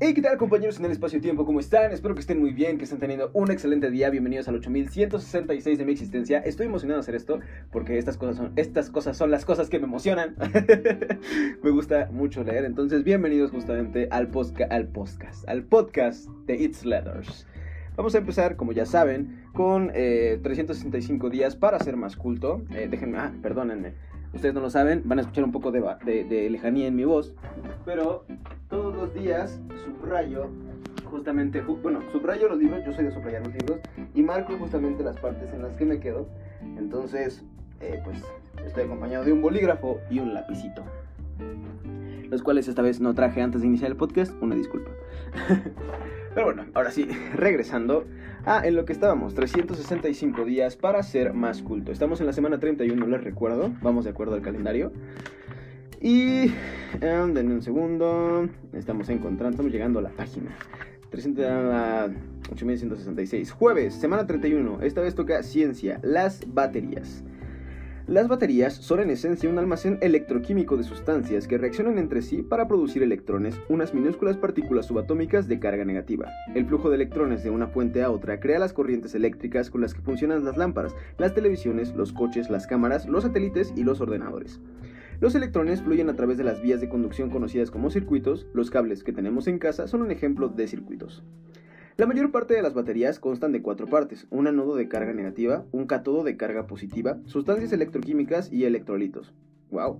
Hey, ¿qué tal compañeros en el espacio-tiempo? ¿Cómo están? Espero que estén muy bien, que estén teniendo un excelente día. Bienvenidos al 8166 de mi existencia. Estoy emocionado de hacer esto porque estas cosas son, estas cosas son las cosas que me emocionan. me gusta mucho leer. Entonces, bienvenidos justamente al, al podcast, al podcast de It's Letters. Vamos a empezar, como ya saben, con 365 eh, días para ser más culto. Eh, déjenme, ah, perdónenme. Ustedes no lo saben, van a escuchar un poco de, de lejanía en mi voz. Pero todos los días subrayo justamente, bueno, subrayo los libros, yo soy de subrayar los libros y marco justamente las partes en las que me quedo. Entonces, eh, pues estoy acompañado de un bolígrafo y un lapicito. Los cuales esta vez no traje antes de iniciar el podcast, una disculpa. Pero bueno, ahora sí, regresando a en lo que estábamos, 365 días para ser más culto. Estamos en la semana 31, les recuerdo, vamos de acuerdo al calendario. Y um, denme un segundo. Estamos encontrando, estamos llegando a la página. 8166. Jueves, semana 31. Esta vez toca ciencia, las baterías. Las baterías son en esencia un almacén electroquímico de sustancias que reaccionan entre sí para producir electrones, unas minúsculas partículas subatómicas de carga negativa. El flujo de electrones de una fuente a otra crea las corrientes eléctricas con las que funcionan las lámparas, las televisiones, los coches, las cámaras, los satélites y los ordenadores. Los electrones fluyen a través de las vías de conducción conocidas como circuitos, los cables que tenemos en casa son un ejemplo de circuitos. La mayor parte de las baterías constan de cuatro partes, un anodo de carga negativa, un cátodo de carga positiva, sustancias electroquímicas y electrolitos. ¡Wow!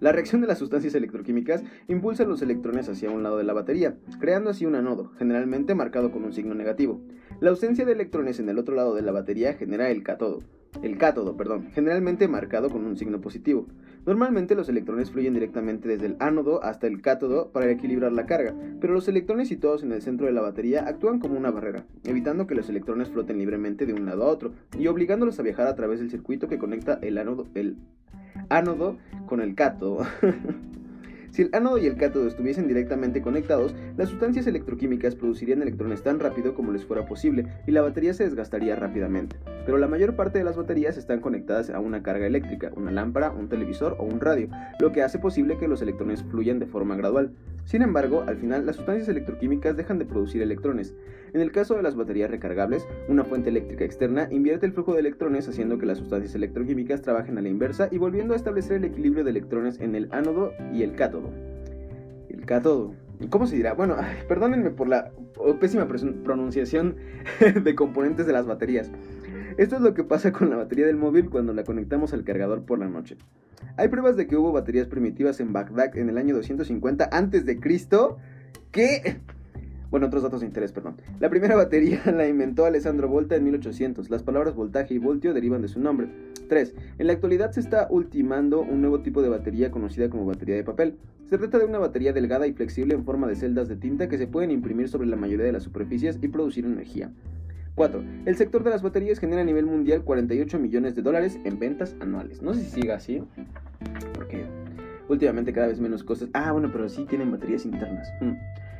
La reacción de las sustancias electroquímicas impulsa los electrones hacia un lado de la batería, creando así un anodo, generalmente marcado con un signo negativo. La ausencia de electrones en el otro lado de la batería genera el cátodo, el cátodo, perdón, generalmente marcado con un signo positivo. Normalmente los electrones fluyen directamente desde el ánodo hasta el cátodo para equilibrar la carga, pero los electrones situados en el centro de la batería actúan como una barrera, evitando que los electrones floten libremente de un lado a otro y obligándolos a viajar a través del circuito que conecta el ánodo, el ánodo con el cátodo. Si el ánodo y el cátodo estuviesen directamente conectados, las sustancias electroquímicas producirían electrones tan rápido como les fuera posible y la batería se desgastaría rápidamente. Pero la mayor parte de las baterías están conectadas a una carga eléctrica, una lámpara, un televisor o un radio, lo que hace posible que los electrones fluyan de forma gradual. Sin embargo, al final las sustancias electroquímicas dejan de producir electrones. En el caso de las baterías recargables, una fuente eléctrica externa invierte el flujo de electrones haciendo que las sustancias electroquímicas trabajen a la inversa y volviendo a establecer el equilibrio de electrones en el ánodo y el cátodo. El cátodo. ¿Cómo se dirá? Bueno, perdónenme por la pésima pronunciación de componentes de las baterías. Esto es lo que pasa con la batería del móvil cuando la conectamos al cargador por la noche. Hay pruebas de que hubo baterías primitivas en Bagdad en el año 250 antes de Cristo que bueno, otros datos de interés, perdón. La primera batería la inventó Alessandro Volta en 1800. Las palabras voltaje y voltio derivan de su nombre. 3. En la actualidad se está ultimando un nuevo tipo de batería conocida como batería de papel. Se trata de una batería delgada y flexible en forma de celdas de tinta que se pueden imprimir sobre la mayoría de las superficies y producir energía. 4. El sector de las baterías genera a nivel mundial 48 millones de dólares en ventas anuales. No sé si siga así, porque últimamente cada vez menos cosas. Ah, bueno, pero sí tienen baterías internas. Mm.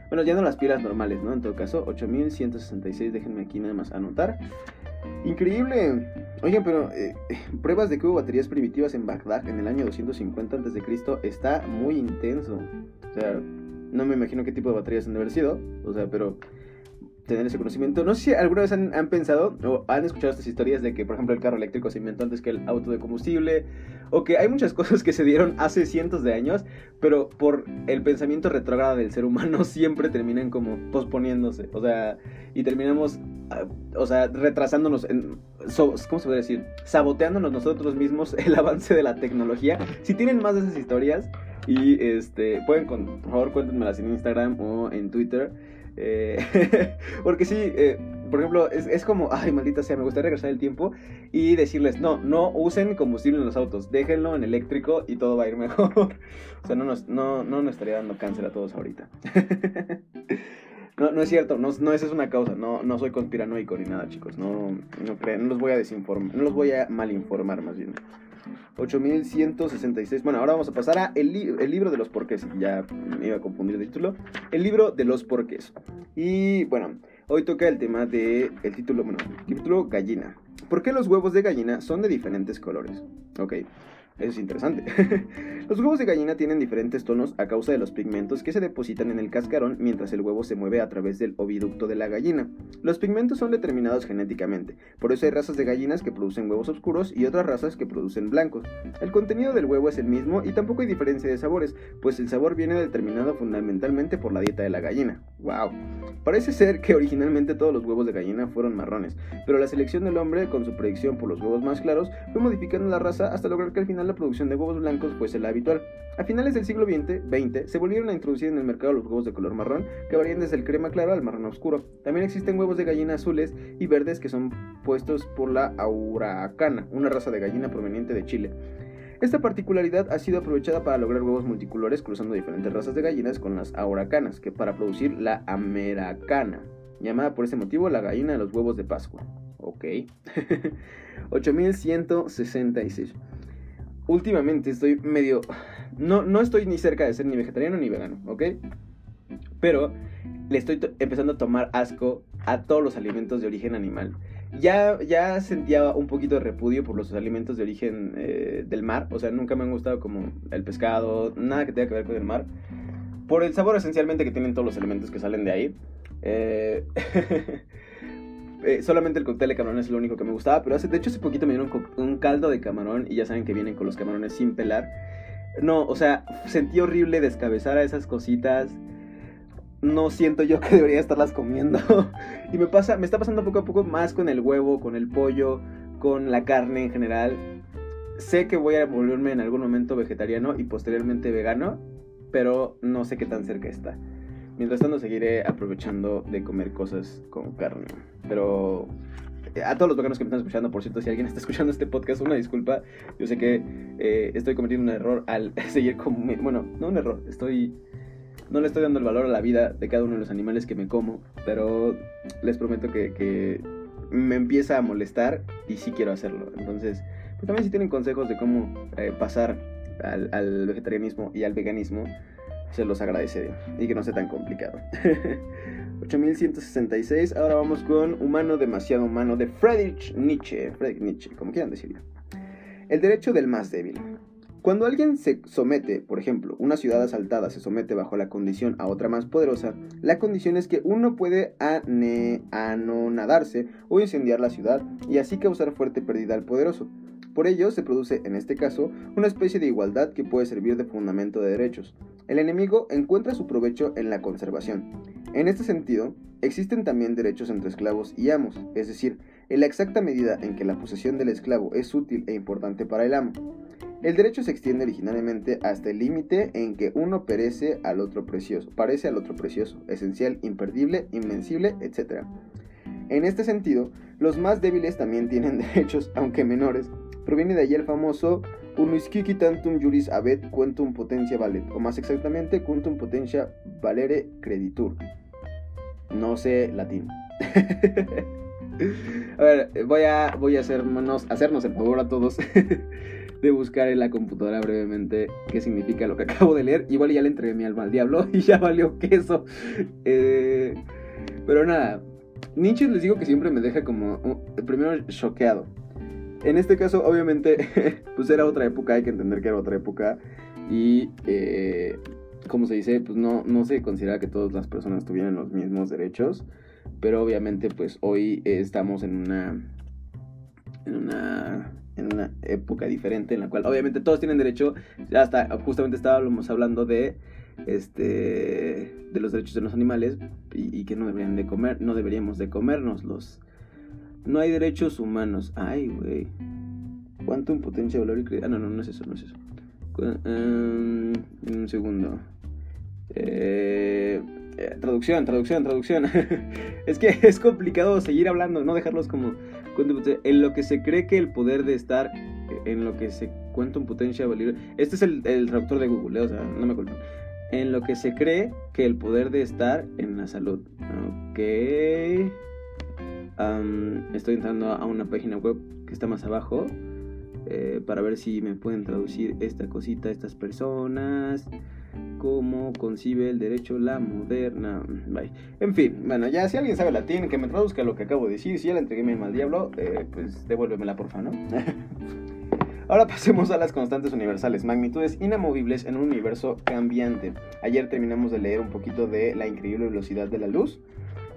Bueno, ya no las pilas normales, ¿no? En todo caso, 8166, déjenme aquí nada más anotar. Increíble. Oigan, pero eh, pruebas de que hubo baterías primitivas en Bagdad en el año 250 a.C. está muy intenso. O sea, no me imagino qué tipo de baterías han de haber sido. O sea, pero tener ese conocimiento. No sé si alguna vez han, pensado o han escuchado estas historias de que, por ejemplo, el carro eléctrico se inventó antes que el auto de combustible, o que hay muchas cosas que se dieron hace cientos de años, pero por el pensamiento retrógrado del ser humano siempre terminan como posponiéndose, o sea, y terminamos, ah, o sea, retrasándonos, en, ¿cómo se puede decir? Saboteándonos nosotros mismos el avance de la tecnología. Si tienen más de esas historias, y este, pueden, por favor, cuéntenmelas en Instagram o en Twitter. Eh, porque sí, eh, por ejemplo, es, como, ay, maldita sea, me gustaría regresar el tiempo y decirles, no, no usen combustible en los autos, déjenlo en eléctrico y todo va a ir mejor. o sea, no nos, no, no estaría dando cáncer a todos ahorita. no, no es cierto, no, no esa es una causa, no, no soy conspiranoico ni nada, chicos, no, no, no los voy a desinformar, no los voy a malinformar más bien. 8166. Bueno, ahora vamos a pasar a el, libro de los porqués. Ya me iba a confundir de título. El libro de los porqués. Y bueno, hoy toca el tema de el título, bueno, el título gallina. ¿Por qué los huevos de gallina son de diferentes colores? Ok. Eso es interesante. los huevos de gallina tienen diferentes tonos a causa de los pigmentos que se depositan en el cascarón mientras el huevo se mueve a través del oviducto de la gallina. Los pigmentos son determinados genéticamente, por eso hay razas de gallinas que producen huevos oscuros y otras razas que producen blancos. El contenido del huevo es el mismo y tampoco hay diferencia de sabores, pues el sabor viene determinado fundamentalmente por la dieta de la gallina. ¡Wow! Parece ser que originalmente todos los huevos de gallina fueron marrones, pero la selección del hombre, con su predicción por los huevos más claros, fue modificando la raza hasta lograr que al final la producción de huevos blancos fuese la habitual. A finales del siglo XX, se volvieron a introducir en el mercado los huevos de color marrón, que varían desde el crema claro al marrón oscuro. También existen huevos de gallina azules y verdes que son puestos por la auracana, una raza de gallina proveniente de Chile. Esta particularidad ha sido aprovechada para lograr huevos multicolores cruzando diferentes razas de gallinas con las auracanas, que para producir la americana, llamada por ese motivo la gallina de los huevos de Pascua. Ok. 8166. Últimamente estoy medio... No, no estoy ni cerca de ser ni vegetariano ni vegano, ¿ok? Pero le estoy empezando a tomar asco a todos los alimentos de origen animal. Ya, ya sentía un poquito de repudio por los alimentos de origen eh, del mar. O sea, nunca me han gustado como el pescado, nada que tenga que ver con el mar. Por el sabor esencialmente que tienen todos los elementos que salen de ahí. Eh, eh, solamente el cóctel de camarón es lo único que me gustaba. Pero hace, de hecho hace poquito me dieron un caldo de camarón y ya saben que vienen con los camarones sin pelar. No, o sea, sentí horrible descabezar a esas cositas no siento yo que debería estarlas comiendo. y me pasa, me está pasando poco a poco más con el huevo, con el pollo, con la carne en general. Sé que voy a volverme en algún momento vegetariano y posteriormente vegano, pero no sé qué tan cerca está. Mientras tanto seguiré aprovechando de comer cosas con carne. Pero eh, a todos los veganos que me están escuchando, por cierto, si alguien está escuchando este podcast, una disculpa. Yo sé que eh, estoy cometiendo un error al seguir como... Bueno, no un error, estoy no le estoy dando el valor a la vida de cada uno de los animales que me como, pero les prometo que, me empieza a molestar y sí quiero hacerlo. Entonces, pues también si tienen consejos de cómo eh, pasar al, vegetarianismo y al veganismo, se los agradeceré y que no sea tan complicado. 8166, ahora vamos con Humano demasiado humano de Friedrich Nietzsche, Friedrich Nietzsche, como quieran decirlo. El derecho del más débil. Cuando alguien se somete, por ejemplo, una ciudad asaltada se somete bajo la condición a otra más poderosa, la condición es que uno puede anonadarse o incendiar la ciudad y así causar fuerte pérdida al poderoso. Por ello, se produce, en este caso, una especie de igualdad que puede servir de fundamento de derechos. El enemigo encuentra su provecho en la conservación. En este sentido, existen también derechos entre esclavos y amos, es decir, en la exacta medida en que la posesión del esclavo es útil e importante para el amo. El derecho se extiende originalmente hasta el límite en que uno perece al otro precioso, parece al otro precioso, esencial, imperdible, invencible, etc. En este sentido, los más débiles también tienen derechos, aunque menores. Proviene de allí el famoso Unusquiqui tantum juris abet quantum potentia valet, o más exactamente, quantum potentia valere creditur. No sé latín. a ver, voy a, voy a hacernos, el favor a todos de buscar en la computadora brevemente qué significa lo que acabo de leer. Igual ya le entregué mi alma al diablo y ya valió queso. Eh, pero nada, Nietzsche les digo que siempre me deja como primero choqueado. En este caso, obviamente, pues era otra época, hay que entender que era otra época. Y, eh, como se dice, pues no, no se considera que todas las personas tuvieran los mismos derechos. Pero obviamente, pues hoy estamos en una. En una en una época diferente en la cual obviamente todos tienen derecho, hasta justamente estábamos hablando de este de los derechos de los animales y, que no deberían de comer, no deberíamos de comérnoslos. No hay derechos humanos. Ay, güey. ¿Cuánto potencia, valor y Ah, no, no, no es eso, no es eso. Um, un segundo. Eh, eh, traducción, traducción, traducción. es que es complicado seguir hablando, no dejarlos como en lo que se cree que el poder de estar, en lo que se cuenta un potencia valor. Este es el, el traductor de Google, ¿eh? o sea, no me culpen. En lo que se cree que el poder de estar en la salud. Ok. estoy entrando a una página web que está más abajo. Eh, para ver si me pueden traducir esta cosita a estas personas cómo concibe el derecho la moderna. En fin, bueno, ya si alguien sabe latín, que me traduzca lo que acabo de decir. Si ya le entregué mi mal diablo, eh, pues devuélvemela, porfa, ¿no? Ahora pasemos a las constantes universales, magnitudes inamovibles en un universo cambiante. Ayer terminamos de leer un poquito de la increíble velocidad de la luz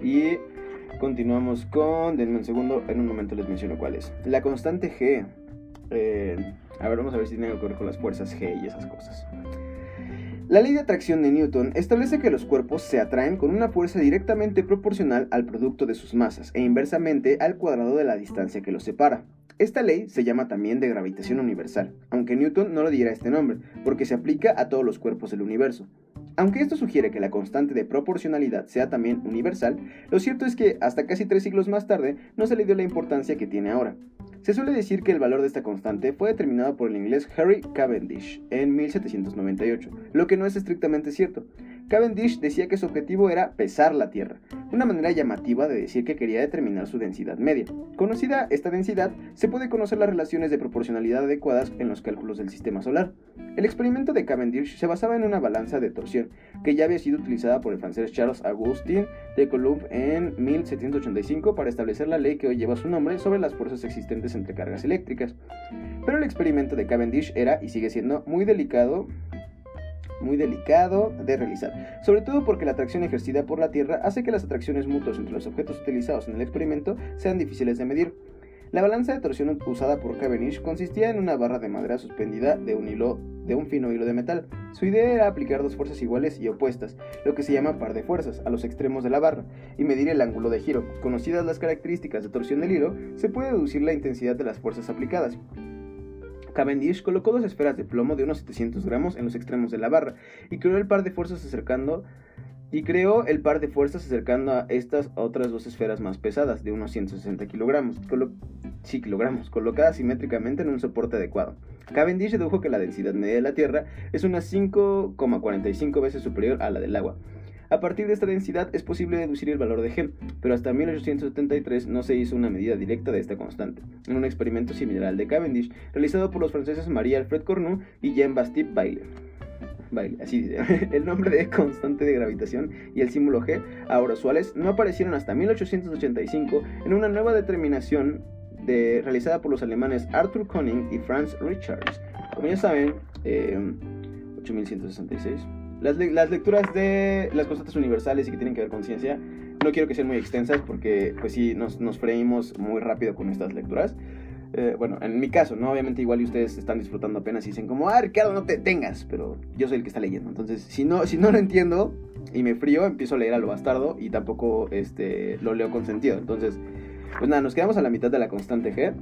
y continuamos con, denme un segundo, en un momento les menciono cuál es. La constante G. Eh, a ver, vamos a ver si tiene algo que ver con las fuerzas G y esas cosas. La ley de atracción de Newton establece que los cuerpos se atraen con una fuerza directamente proporcional al producto de sus masas e inversamente al cuadrado de la distancia que los separa. Esta ley se llama también de gravitación universal, aunque Newton no lo diera este nombre, porque se aplica a todos los cuerpos del universo. Aunque esto sugiere que la constante de proporcionalidad sea también universal, lo cierto es que hasta casi tres siglos más tarde no se le dio la importancia que tiene ahora. Se suele decir que el valor de esta constante fue determinado por el inglés Harry Cavendish en 1798, lo que no es estrictamente cierto. Cavendish decía que su objetivo era pesar la Tierra, una manera llamativa de decir que quería determinar su densidad media. Conocida esta densidad, se puede conocer las relaciones de proporcionalidad adecuadas en los cálculos del sistema solar. El experimento de Cavendish se basaba en una balanza de torsión, que ya había sido utilizada por el francés Charles Augustin de Coulomb en 1785 para establecer la ley que hoy lleva su nombre sobre las fuerzas existentes entre cargas eléctricas. Pero el experimento de Cavendish era y sigue siendo muy delicado muy delicado de realizar, sobre todo porque la atracción ejercida por la Tierra hace que las atracciones mutuas entre los objetos utilizados en el experimento sean difíciles de medir. La balanza de torsión usada por Cavendish consistía en una barra de madera suspendida de un hilo de un fino hilo de metal. Su idea era aplicar dos fuerzas iguales y opuestas, lo que se llama par de fuerzas, a los extremos de la barra, y medir el ángulo de giro. Conocidas las características de torsión del hilo, se puede deducir la intensidad de las fuerzas aplicadas. Cavendish colocó dos esferas de plomo de unos 700 gramos en los extremos de la barra y creó el par de fuerzas acercando y creó el par de fuerzas acercando a estas otras dos esferas más pesadas de unos 160 kilogramos, kilogramos, colocadas simétricamente en un soporte adecuado. Cavendish dedujo que la densidad media de la Tierra es unas 5,45 veces superior a la del agua. A partir de esta densidad es posible deducir el valor de G, pero hasta 1873 no se hizo una medida directa de esta constante, en un experimento similar al de Cavendish, realizado por los franceses Marie Alfred Cornu y Jean-Baptiste Bailey. así dice. El nombre de constante de gravitación y el símbolo G, ahora usuales, no aparecieron hasta 1885 en una nueva determinación de, realizada por los alemanes Arthur Koning y Franz Richards. Como ya saben, 8166 eh, las, lecturas de las constantes universales y que tienen que ver con ciencia, no quiero que sean muy extensas porque pues sí, nos, nos freímos muy rápido con estas lecturas. Eh, bueno, en mi caso, ¿no? Obviamente igual y ustedes están disfrutando apenas y dicen como, ah, Ricardo, no te tengas, pero yo soy el que está leyendo. Entonces, si no, si no lo entiendo y me frío, empiezo a leer a lo bastardo y tampoco este, lo leo con sentido. Entonces, pues nada, nos quedamos a la mitad de la constante G.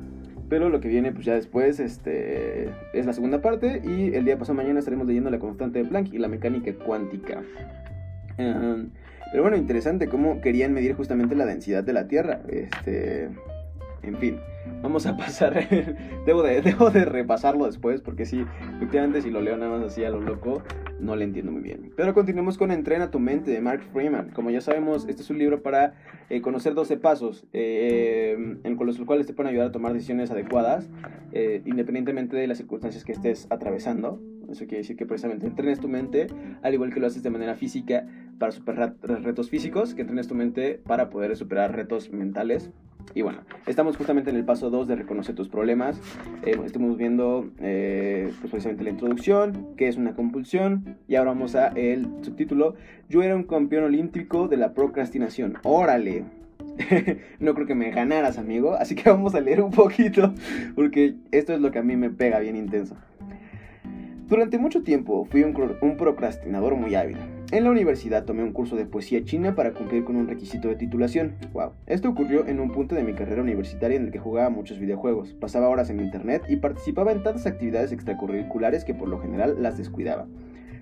Pero lo que viene, pues ya después, este, es la segunda parte. Y el día pasado mañana estaremos leyendo la constante de Planck y la mecánica cuántica. pero bueno, interesante cómo querían medir justamente la densidad de la Tierra. Este, en fin, vamos a pasar. debo, de, repasarlo después, porque sí, efectivamente, si lo leo nada más así a lo loco, no le entiendo muy bien. Pero continuemos con Entrena tu mente de Mark Freeman. Como ya sabemos, este es un libro para eh, conocer 12 pasos eh, en, con los cuales te pueden ayudar a tomar decisiones adecuadas, eh, independientemente de las circunstancias que estés atravesando. Eso quiere decir que precisamente entrenes tu mente, al igual que lo haces de manera física para superar retos físicos, que entrenes tu mente para poder superar retos mentales y bueno, estamos justamente en el paso 2 de reconocer tus problemas. Eh, estamos viendo eh, pues precisamente la introducción, qué es una compulsión. Y ahora vamos a el subtítulo. Yo era un campeón olímpico de la procrastinación. Órale. no creo que me ganaras, amigo. Así que vamos a leer un poquito. Porque esto es lo que a mí me pega bien intenso. Durante mucho tiempo fui un procrastinador muy hábil. En la universidad tomé un curso de poesía china para cumplir con un requisito de titulación. Wow. Esto ocurrió en un punto de mi carrera universitaria en el que jugaba muchos videojuegos, pasaba horas en internet y participaba en tantas actividades extracurriculares que por lo general las descuidaba.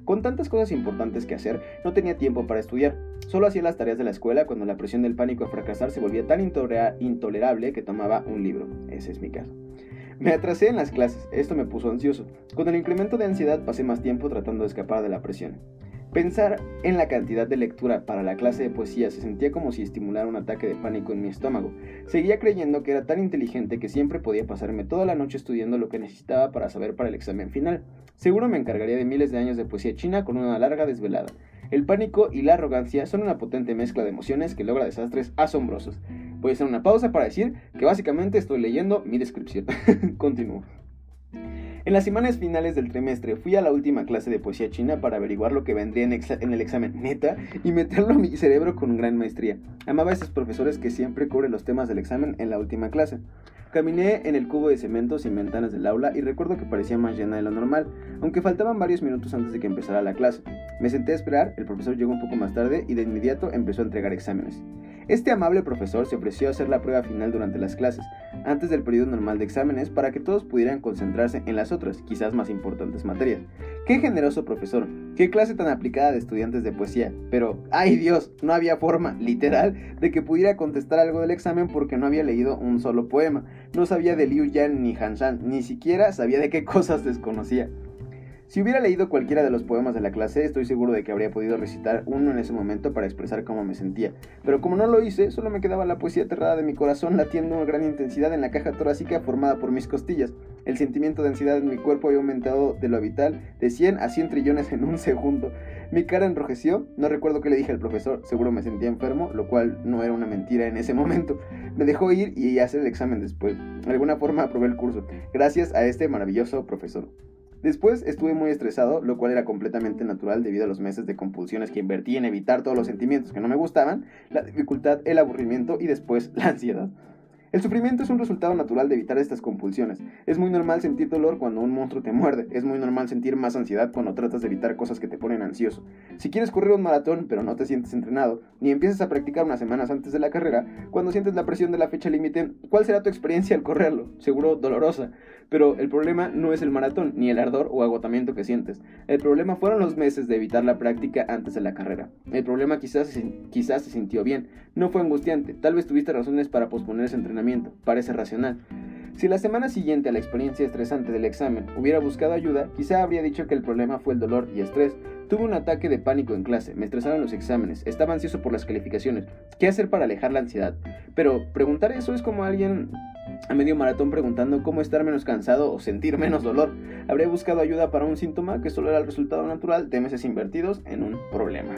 Con tantas cosas importantes que hacer, no tenía tiempo para estudiar. Solo hacía las tareas de la escuela cuando la presión del pánico a fracasar se volvía tan intolerable que tomaba un libro. Ese es mi caso. Me atrasé en las clases, esto me puso ansioso. Con el incremento de ansiedad pasé más tiempo tratando de escapar de la presión. Pensar en la cantidad de lectura para la clase de poesía se sentía como si estimulara un ataque de pánico en mi estómago. Seguía creyendo que era tan inteligente que siempre podía pasarme toda la noche estudiando lo que necesitaba para saber para el examen final. Seguro me encargaría de miles de años de poesía china con una larga desvelada. El pánico y la arrogancia son una potente mezcla de emociones que logra desastres asombrosos. Voy a hacer una pausa para decir que básicamente estoy leyendo mi descripción. Continúo. En las semanas finales del trimestre fui a la última clase de poesía china para averiguar lo que vendría en, el examen neta y meterlo a mi cerebro con gran maestría. Amaba a esos profesores que siempre cubren los temas del examen en la última clase. Caminé en el cubo de cemento sin ventanas del aula y recuerdo que parecía más llena de lo normal, aunque faltaban varios minutos antes de que empezara la clase. Me senté a esperar, el profesor llegó un poco más tarde y de inmediato empezó a entregar exámenes. Este amable profesor se ofreció a hacer la prueba final durante las clases, antes del periodo normal de exámenes, para que todos pudieran concentrarse en las otras, quizás más importantes materias. Qué generoso profesor, qué clase tan aplicada de estudiantes de poesía, pero, ay Dios, no había forma, literal, de que pudiera contestar algo del examen porque no había leído un solo poema, no sabía de Liu Yan ni Han Shan, ni siquiera sabía de qué cosas desconocía. Si hubiera leído cualquiera de los poemas de la clase, estoy seguro de que habría podido recitar uno en ese momento para expresar cómo me sentía. Pero como no lo hice, solo me quedaba la poesía aterrada de mi corazón latiendo una gran intensidad en la caja torácica formada por mis costillas. El sentimiento de ansiedad en mi cuerpo había aumentado de lo habitual de 100 a 100 trillones en un segundo. Mi cara enrojeció, no recuerdo qué le dije al profesor, seguro me sentía enfermo, lo cual no era una mentira en ese momento. Me dejó ir y hacer el examen después. De alguna forma aprobé el curso, gracias a este maravilloso profesor. Después estuve muy estresado, lo cual era completamente natural debido a los meses de compulsiones que invertí en evitar todos los sentimientos que no me gustaban, la dificultad, el aburrimiento y después la ansiedad. El sufrimiento es un resultado natural de evitar estas compulsiones. Es muy normal sentir dolor cuando un monstruo te muerde. Es muy normal sentir más ansiedad cuando tratas de evitar cosas que te ponen ansioso. Si quieres correr un maratón pero no te sientes entrenado, ni empiezas a practicar unas semanas antes de la carrera, cuando sientes la presión de la fecha límite, ¿cuál será tu experiencia al correrlo? Seguro dolorosa. Pero el problema no es el maratón, ni el ardor o agotamiento que sientes. El problema fueron los meses de evitar la práctica antes de la carrera. El problema quizás, quizás se sintió bien, no fue angustiante, tal vez tuviste razones para posponer ese entrenamiento, parece racional. Si la semana siguiente a la experiencia estresante del examen hubiera buscado ayuda, quizá habría dicho que el problema fue el dolor y estrés. Tuve un ataque de pánico en clase, me estresaron los exámenes, estaba ansioso por las calificaciones. ¿Qué hacer para alejar la ansiedad? Pero preguntar eso es como alguien a medio maratón preguntando cómo estar menos cansado o sentir menos dolor. Habría buscado ayuda para un síntoma que solo era el resultado natural de meses invertidos en un problema.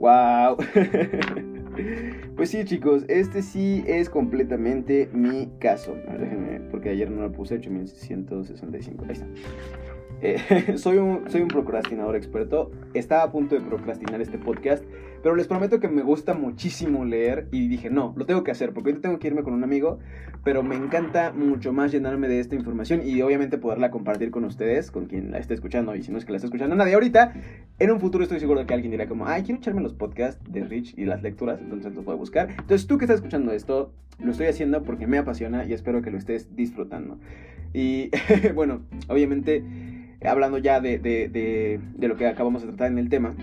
¡Wow! pues sí, chicos, este sí es completamente mi caso. déjenme, porque ayer no lo puse, 8165. Ahí está. Eh, soy, un, soy un procrastinador experto. Estaba a punto de procrastinar este podcast, pero les prometo que me gusta muchísimo leer y dije, no, lo tengo que hacer porque ahorita tengo que irme con un amigo, pero me encanta mucho más llenarme de esta información y obviamente poderla compartir con ustedes, con quien la esté escuchando y si no es que la esté escuchando nadie ahorita. En un futuro estoy seguro de que alguien dirá como, ay, quiero echarme los podcasts de Rich y las lecturas, entonces los voy a buscar. Entonces tú que estás escuchando esto, lo estoy haciendo porque me apasiona y espero que lo estés disfrutando. Y bueno, obviamente hablando ya de, de, de, lo que acabamos de tratar en el tema,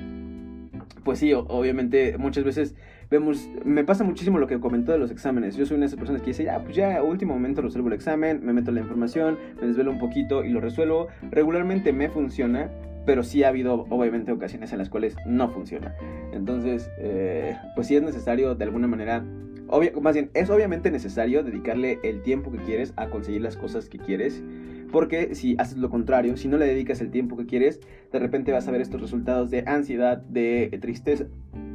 pues sí, obviamente muchas veces vemos, me pasa muchísimo lo que comentó de los exámenes. Yo soy una de esas personas que dice, ya, pues ya, último momento resuelvo el examen, me meto la información, me desvelo un poquito y lo resuelvo. Regularmente me funciona, pero sí ha habido obviamente ocasiones en las cuales no funciona. Entonces, eh, pues sí es necesario de alguna manera, más bien, es obviamente necesario dedicarle el tiempo que quieres a conseguir las cosas que quieres porque si haces lo contrario, si no le dedicas el tiempo que quieres, de repente vas a ver estos resultados de ansiedad, de tristeza,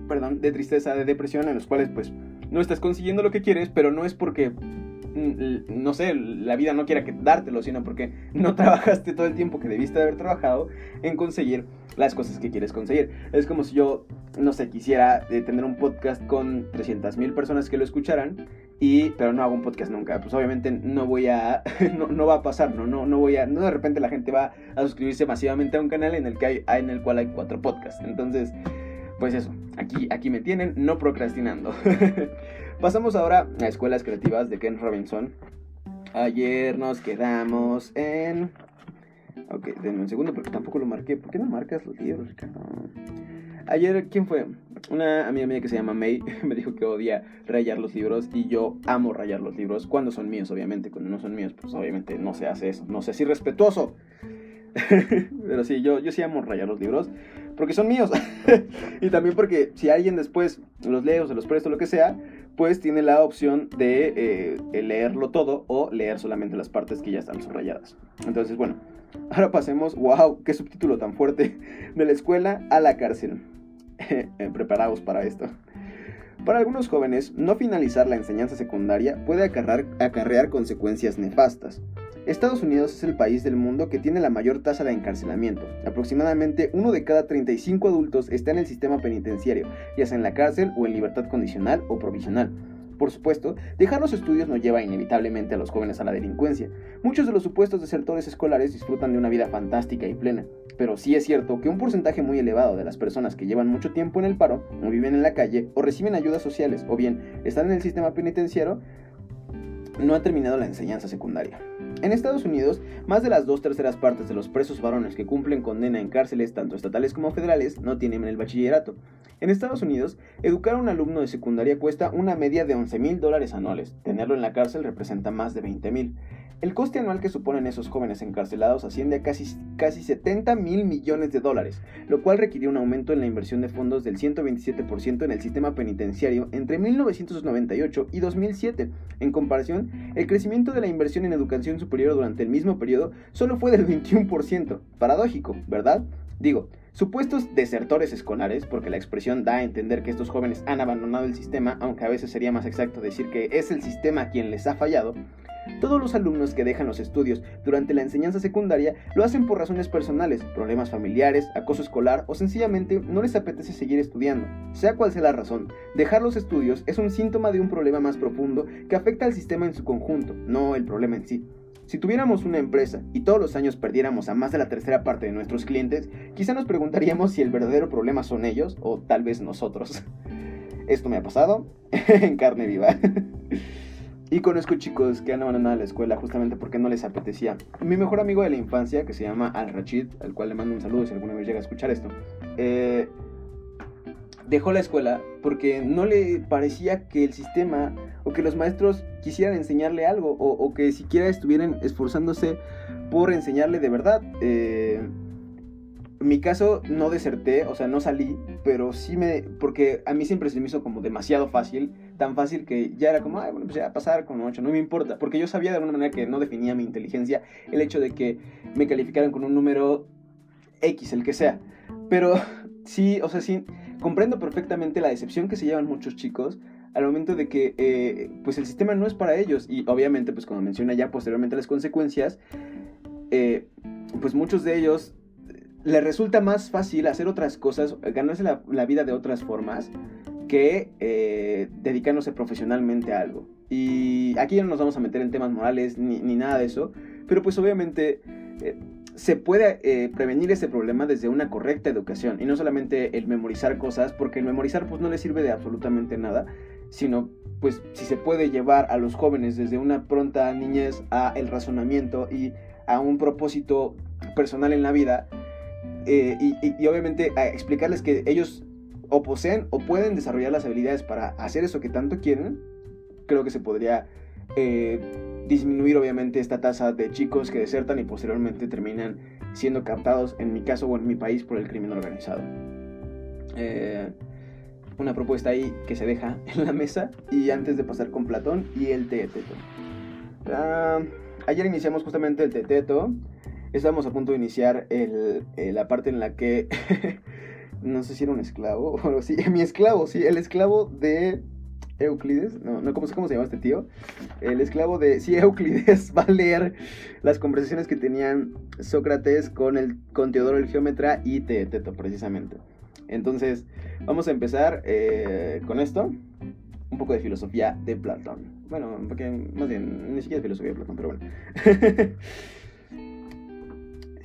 perdón, de tristeza, de depresión, en los cuales pues no estás consiguiendo lo que quieres, pero no es porque mm, no sé, la vida no quiera que dártelo, sino porque no trabajaste todo el tiempo que debiste haber trabajado en conseguir las cosas que quieres conseguir. Es como si yo, no sé, quisiera eh, tener un podcast con 300.000 personas que lo escucharan y pero no hago un podcast nunca. Pues obviamente no voy a no, va a pasar no no no voy a no de repente la gente va a suscribirse masivamente a un canal en el que hay en el cual hay cuatro podcasts. Entonces pues eso aquí aquí me tienen no procrastinando. Pasamos ahora a escuelas creativas de Ken Robinson. Ayer nos quedamos en ok denme un segundo porque tampoco lo marqué. ¿por qué no marcas los libros Ricardo? Ayer, ¿quién fue? Una amiga mía que se llama May me dijo que odia rayar los libros y yo amo rayar los libros cuando son míos, obviamente. Cuando no son míos, pues obviamente no se hace eso. No sé si respetuoso. Pero sí, yo, yo sí amo rayar los libros porque son míos. y también porque si alguien después los lee o se los presto, lo que sea, pues tiene la opción de eh, leerlo todo o leer solamente las partes que ya están subrayadas. Entonces, bueno, ahora pasemos, wow, qué subtítulo tan fuerte, de la escuela a la cárcel. Eh, preparados para esto. Para algunos jóvenes, no finalizar la enseñanza secundaria puede acarrear, consecuencias nefastas. Estados Unidos es el país del mundo que tiene la mayor tasa de encarcelamiento. Aproximadamente uno de cada 35 adultos está en el sistema penitenciario, ya sea en la cárcel o en libertad condicional o provisional. Por supuesto, dejar los estudios no lleva inevitablemente a los jóvenes a la delincuencia. Muchos de los supuestos desertores escolares disfrutan de una vida fantástica y plena, pero sí es cierto que un porcentaje muy elevado de las personas que llevan mucho tiempo en el paro, o viven en la calle, o reciben ayudas sociales, o bien están en el sistema penitenciario, no han terminado la enseñanza secundaria. En Estados Unidos, más de las dos terceras partes de los presos varones que cumplen condena en cárceles tanto estatales como federales no tienen el bachillerato. En Estados Unidos, educar a un alumno de secundaria cuesta una media de 11 mil dólares anuales. Tenerlo en la cárcel representa más de 20 mil. El coste anual que suponen esos jóvenes encarcelados asciende a casi, casi 70 mil millones de dólares, lo cual requirió un aumento en la inversión de fondos del 127% en el sistema penitenciario entre 1998 y 2007. En comparación, el crecimiento de la inversión en educación durante el mismo periodo solo fue del 21%. Paradójico, ¿verdad? Digo, Supuestos desertores escolares, porque la expresión da a entender que estos jóvenes han abandonado el sistema, aunque a veces sería más exacto decir que es el sistema quien les ha fallado, todos los alumnos que dejan los estudios durante la enseñanza secundaria lo hacen por razones personales, problemas familiares, acoso escolar o sencillamente no les apetece seguir estudiando. Sea cual sea la razón, dejar los estudios es un síntoma de un problema más profundo que afecta al sistema en su conjunto, no el problema en sí. Si tuviéramos una empresa y todos los años perdiéramos a más de la tercera parte de nuestros clientes, quizá nos preguntaríamos si el verdadero problema son ellos o tal vez nosotros. Esto me ha pasado en carne viva. Y conozco chicos que han abandonado la escuela justamente porque no les apetecía. Mi mejor amigo de la infancia, que se llama Al Rachid, al cual le mando un saludo si alguna vez llega a escuchar esto, eh, dejó la escuela porque no le parecía que el sistema o que los maestros quisieran enseñarle algo o, que siquiera estuvieran esforzándose por enseñarle de verdad. Eh, en mi caso no deserté, o sea, no salí, pero sí me... porque a mí siempre se me hizo como demasiado fácil, tan fácil que ya era como, ay, bueno, pues ya pasar con un 8, no me importa, porque yo sabía de alguna manera que no definía mi inteligencia el hecho de que me calificaran con un número X, el que sea. Pero sí, o sea, sí, comprendo perfectamente la decepción que se llevan muchos chicos al momento de que eh, pues el sistema no es para ellos y obviamente pues como menciona ya posteriormente las consecuencias eh, pues muchos de ellos le resulta más fácil hacer otras cosas, ganarse la, vida de otras formas, que eh, dedicándose profesionalmente a algo. Y aquí ya no nos vamos a meter en temas morales ni, nada de eso, pero pues obviamente eh, se puede eh, prevenir ese problema desde una correcta educación y no solamente el memorizar cosas, porque el memorizar pues no le sirve de absolutamente nada, sino pues si se puede llevar a los jóvenes desde una pronta niñez a el razonamiento y a un propósito personal en la vida, eh, y, obviamente explicarles que ellos o poseen o pueden desarrollar las habilidades para hacer eso que tanto quieren, creo que se podría eh, disminuir obviamente esta tasa de chicos que desertan y posteriormente terminan siendo captados, en mi caso o en mi país, por el crimen organizado. Eh, una propuesta ahí que se deja en la mesa y antes de pasar con Platón y el teteto. Ah, ayer iniciamos justamente el teteto. Estamos a punto de iniciar el, eh, la parte en la que... no sé si era un esclavo, o sí, mi esclavo, sí, el esclavo de Euclides, no, no, ¿cómo, ¿cómo se llama este tío? El esclavo de, sí, Euclides va a leer las conversaciones que tenían Sócrates con, el, con Teodoro el Geómetra y Teeteto, precisamente. Entonces, vamos a empezar eh, con esto, un poco de filosofía de Platón. Bueno, porque más bien, ni siquiera filosofía de Platón, pero bueno.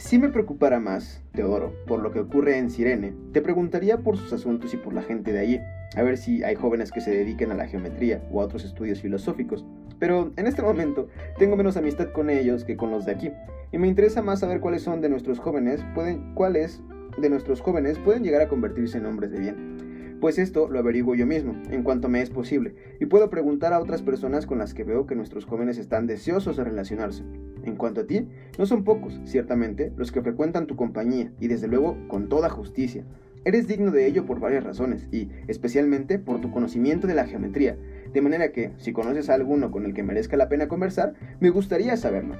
Si me preocupara más, Teodoro, por lo que ocurre en Sirene, te preguntaría por sus asuntos y por la gente de allí, a ver si hay jóvenes que se dediquen a la geometría o a otros estudios filosóficos. Pero en este momento tengo menos amistad con ellos que con los de aquí, y me interesa más saber cuáles son de nuestros jóvenes, pueden, cuáles de nuestros jóvenes pueden llegar a convertirse en hombres de bien pues esto lo averiguo yo mismo, en cuanto me es posible, y puedo preguntar a otras personas con las que veo que nuestros jóvenes están deseosos de relacionarse. En cuanto a ti, no son pocos, ciertamente, los que frecuentan tu compañía, y desde luego con toda justicia. Eres digno de ello por varias razones, y especialmente por tu conocimiento de la geometría, de manera que, si conoces a alguno con el que merezca la pena conversar, me gustaría saberlo.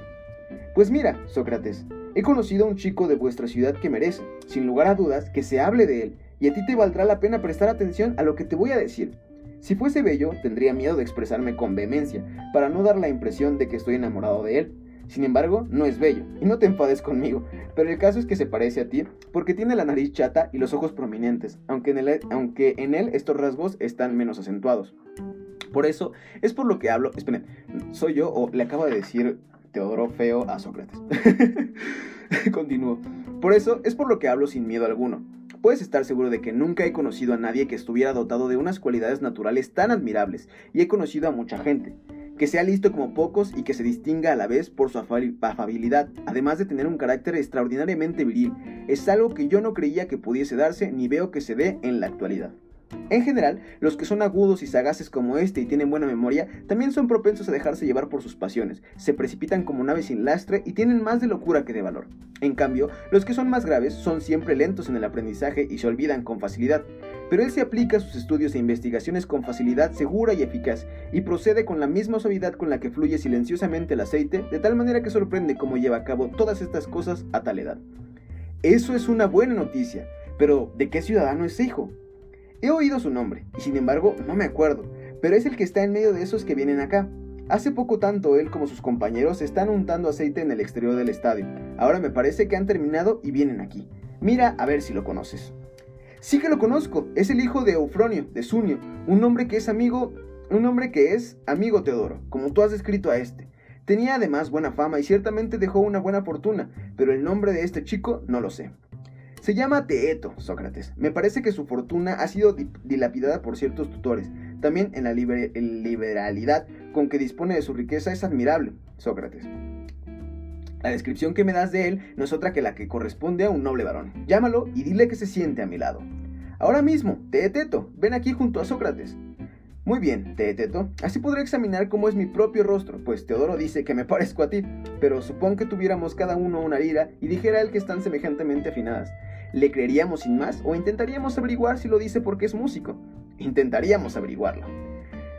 Pues mira, Sócrates, he conocido a un chico de vuestra ciudad que merece, sin lugar a dudas, que se hable de él y a ti te valdrá la pena prestar atención a lo que te voy a decir. Si fuese bello, tendría miedo de expresarme con vehemencia, para no dar la impresión de que estoy enamorado de él. Sin embargo, no es bello, y no te enfades conmigo, pero el caso es que se parece a ti porque tiene la nariz chata y los ojos prominentes, aunque en él, aunque en él estos rasgos están menos acentuados. Por eso, es por lo que hablo. Esperen, ¿soy yo o le acabo de decir Teodoro feo a Sócrates? Continúo. Por eso, es por lo que hablo sin miedo alguno. Puedes estar seguro de que nunca he conocido a nadie que estuviera dotado de unas cualidades naturales tan admirables, y he conocido a mucha gente que sea listo como pocos y que se distinga a la vez por su afabilidad, además de tener un carácter extraordinariamente viril. Es algo que yo no creía que pudiese darse ni veo que se dé en la actualidad. En general, los que son agudos y sagaces como este y tienen buena memoria, también son propensos a dejarse llevar por sus pasiones, se precipitan como naves sin lastre y tienen más de locura que de valor. En cambio, los que son más graves son siempre lentos en el aprendizaje y se olvidan con facilidad. Pero él se aplica sus estudios e investigaciones con facilidad segura y eficaz, y procede con la misma suavidad con la que fluye silenciosamente el aceite, de tal manera que sorprende cómo lleva a cabo todas estas cosas a tal edad. Eso es una buena noticia, pero ¿de qué ciudadano es hijo? He oído su nombre, y sin embargo no me acuerdo, pero es el que está en medio de esos que vienen acá. Hace poco tanto él como sus compañeros están untando aceite en el exterior del estadio. Ahora me parece que han terminado y vienen aquí. Mira a ver si lo conoces. Sí que lo conozco, es el hijo de Eufronio, de Sunio, un hombre que es amigo, un hombre que es amigo Teodoro, como tú has descrito a este. Tenía además buena fama y ciertamente dejó una buena fortuna, pero el nombre de este chico no lo sé. Se llama Teeto, Sócrates. Me parece que su fortuna ha sido dilapidada por ciertos tutores. También en la liberalidad con que dispone de su riqueza es admirable, Sócrates. La descripción que me das de él no es otra que la que corresponde a un noble varón. Llámalo y dile que se siente a mi lado. Ahora mismo, Teeteto, ven aquí junto a Sócrates. Muy bien, Teeteto, así podré examinar cómo es mi propio rostro, pues Teodoro dice que me parezco a ti, pero supón que tuviéramos cada uno una lira y dijera él que están semejantemente afinadas. ¿Le creeríamos sin más o intentaríamos averiguar si lo dice porque es músico? Intentaríamos averiguarlo.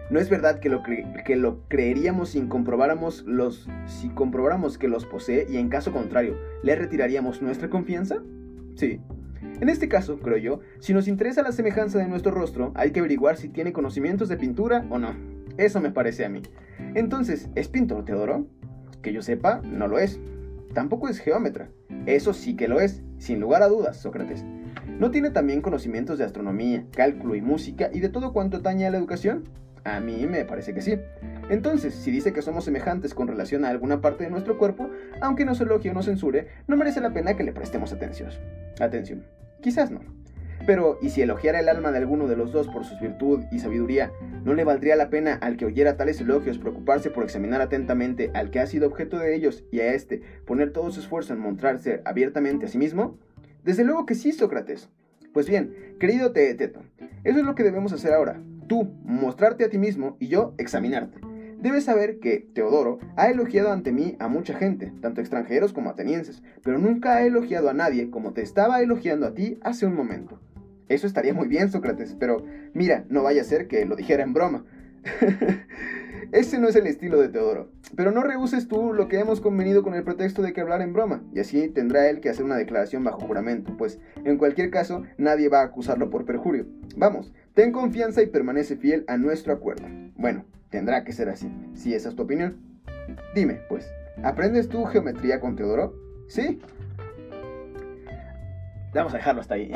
¿No es verdad que lo, que lo creeríamos si comprobáramos, los, si comprobáramos que los posee y en caso contrario, ¿le retiraríamos nuestra confianza? Sí. En este caso, creo yo, si nos interesa la semejanza de nuestro rostro, hay que averiguar si tiene conocimientos de pintura o no. Eso me parece a mí. Entonces, ¿es pintor Teodoro? Que yo sepa, no lo es. Tampoco es geómetra. Eso sí que lo es, sin lugar a dudas, Sócrates. ¿No tiene también conocimientos de astronomía, cálculo y música y de todo cuanto atañe a la educación? A mí me parece que sí. Entonces, si dice que somos semejantes con relación a alguna parte de nuestro cuerpo, aunque nos elogie o nos censure, no merece la pena que le prestemos atención. Atención. Quizás no. Pero, ¿y si elogiara el alma de alguno de los dos por su virtud y sabiduría, no le valdría la pena al que oyera tales elogios preocuparse por examinar atentamente al que ha sido objeto de ellos y a éste poner todo su esfuerzo en mostrarse abiertamente a sí mismo? Desde luego que sí, Sócrates. Pues bien, querido Teeteto, eso es lo que debemos hacer ahora. Tú, mostrarte a ti mismo y yo, examinarte. Debes saber que Teodoro ha elogiado ante mí a mucha gente, tanto extranjeros como atenienses, pero nunca ha elogiado a nadie como te estaba elogiando a ti hace un momento. Eso estaría muy bien, Sócrates, pero mira, no vaya a ser que lo dijera en broma. Ese no es el estilo de Teodoro. Pero no rehuses tú lo que hemos convenido con el pretexto de que hablar en broma, y así tendrá él que hacer una declaración bajo juramento, pues en cualquier caso nadie va a acusarlo por perjurio. Vamos, ten confianza y permanece fiel a nuestro acuerdo. Bueno, tendrá que ser así, si esa es tu opinión. Dime, pues, ¿aprendes tú geometría con Teodoro? ¿Sí? Vamos a dejarlo hasta ahí.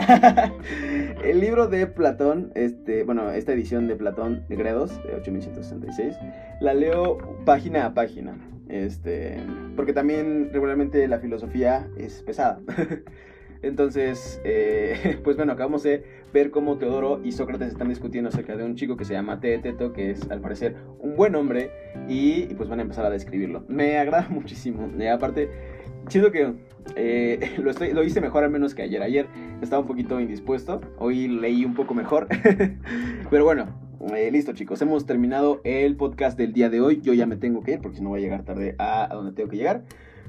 el libro de Platón, este, bueno, esta edición de Platón de Gredos, de 8166, la leo página a página. Este, porque también regularmente la filosofía es pesada. Entonces, eh, pues bueno, acabamos de ver cómo Teodoro y Sócrates están discutiendo acerca de un chico que se llama Teeteto, que es al parecer un buen hombre, y, pues van a empezar a describirlo. Me agrada muchísimo. Y aparte, chido que eh, lo, hice mejor al menos que ayer. Ayer estaba un poquito indispuesto, hoy leí un poco mejor. Pero bueno, eh, listo chicos, hemos terminado el podcast del día de hoy. Yo ya me tengo que ir porque si no voy a llegar tarde a, donde tengo que llegar.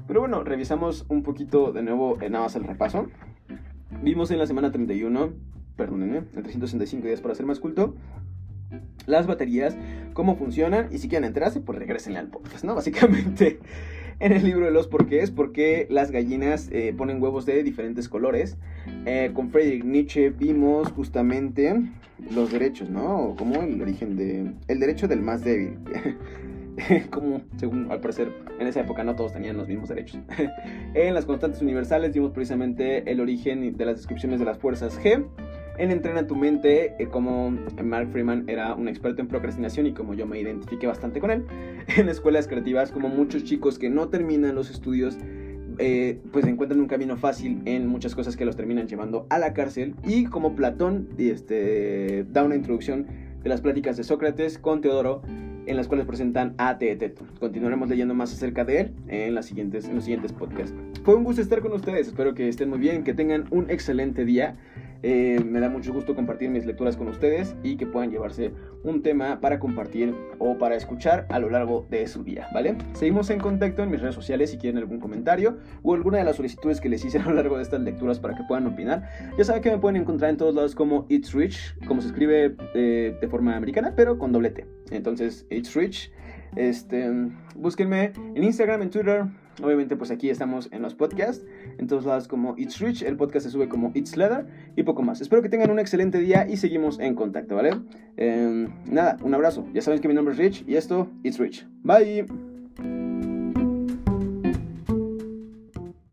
Pero bueno, revisamos un poquito de nuevo eh, nada más el repaso. Vimos en la semana 31, perdónenme, en 365 días para ser más culto, las baterías, cómo funcionan y si quieren enterarse, pues regresen al podcast, ¿no? Básicamente en el libro de los porqués, porque las gallinas eh, ponen huevos de diferentes colores. Eh, con Friedrich Nietzsche vimos justamente los derechos, ¿no? Como el origen de... El derecho del más débil. como según al parecer en esa época no todos tenían los mismos derechos. en las constantes universales vimos precisamente el origen de las descripciones de las fuerzas G. En Entrena tu mente, eh, como Mark Freeman era un experto en procrastinación y como yo me identifiqué bastante con él. En escuelas creativas, como muchos chicos que no terminan los estudios, eh, pues encuentran un camino fácil en muchas cosas que los terminan llevando a la cárcel. Y como Platón este, da una introducción de las pláticas de Sócrates con Teodoro, en las cuales presentan a Teeteto. Continuaremos leyendo más acerca de él en, las siguientes, en los siguientes podcasts. Fue un gusto estar con ustedes, espero que estén muy bien, que tengan un excelente día. Eh, me da mucho gusto compartir mis lecturas con ustedes y que puedan llevarse un tema para compartir o para escuchar a lo largo de su día, ¿vale? Seguimos en contacto en mis redes sociales si quieren algún comentario o alguna de las solicitudes que les hice a lo largo de estas lecturas para que puedan opinar. Ya saben que me pueden encontrar en todos lados como It's Rich, como se escribe eh, de forma americana, pero con doble T. Entonces, It's Rich. Este, búsquenme en Instagram, en Twitter, Obviamente, pues aquí estamos en los podcasts, en todos lados como It's Rich, el podcast se sube como It's Leather y poco más. Espero que tengan un excelente día y seguimos en contacto, ¿vale? Em, nada, un abrazo. Ya saben que mi nombre es Rich y esto, It's Rich. Bye.